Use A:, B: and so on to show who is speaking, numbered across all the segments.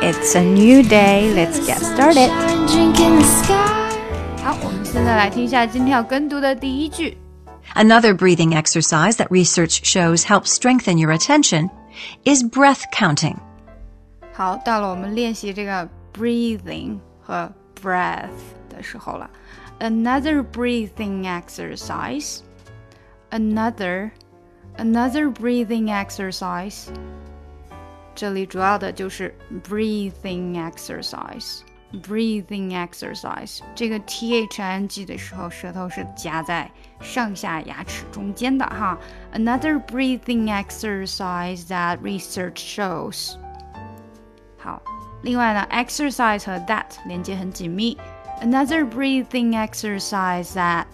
A: It's a new day. Let's get started. 好，我们现在来听一下今天要跟读的第一句。
B: Another breathing exercise that research shows helps strengthen your attention is breath counting.
A: 好，到了我们练习这个 breathing 和 breath 的时候了。Another breathing exercise. Another, another breathing exercise. 这里主要的就是 breathing exercise。breathing exercise，这个 t h i n g 的时候，舌头是夹在上下牙齿中间的哈。Another breathing exercise that research shows。好，另外呢，exercise 和 that 连接很紧密。Another breathing exercise that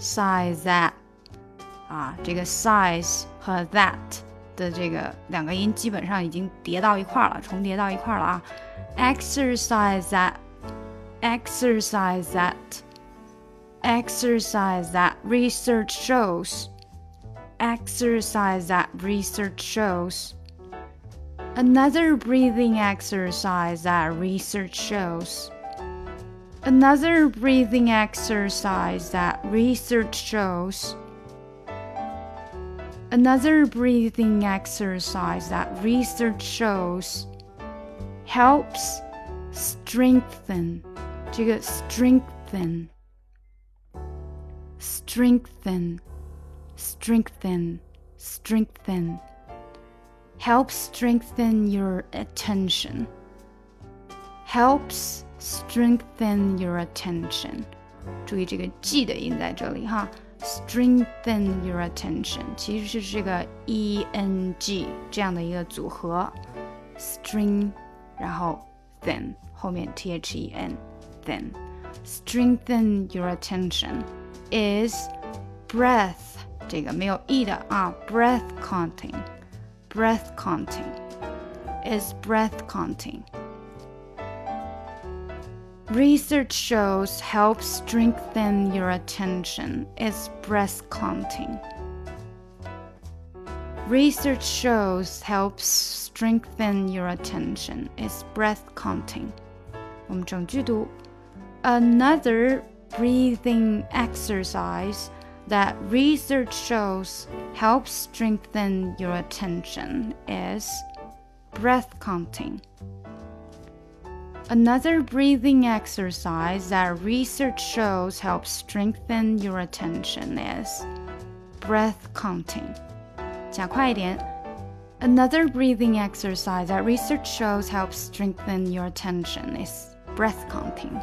A: size that 啊，这个 size 和 that 的这个两个音基本上已经叠到一块儿了，重叠到一块儿了啊。exercise that, exercise that, exercise that research shows, exercise that research shows. Another breathing exercise that research shows. Another breathing exercise that research shows. Another breathing exercise that research shows helps strengthen 这个 strengthen strengthen strengthen strengthen helps strengthen your attention helps strengthen your attention 注意这个 g 的音在这里哈 strengthen your attention 其实是这个 e n g 这样的一个组合 string 然后 then 后面 t h e n then strengthen your attention is breath 这个没有 e 的啊 breath counting breath counting is breath counting Research shows help strengthen your attention is breath counting. Research shows helps strengthen your attention is breath counting. 我们整句读 Another breathing exercise that research shows helps strengthen your attention is breath counting. Another breathing exercise that research shows helps strengthen your attention is breath counting. 加快一点。Another breathing exercise that research shows helps strengthen your attention is breath counting.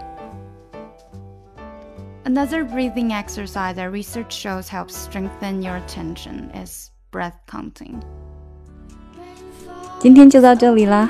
A: Another breathing exercise that research shows helps strengthen your attention is breath counting.
C: 今天就到这里啦！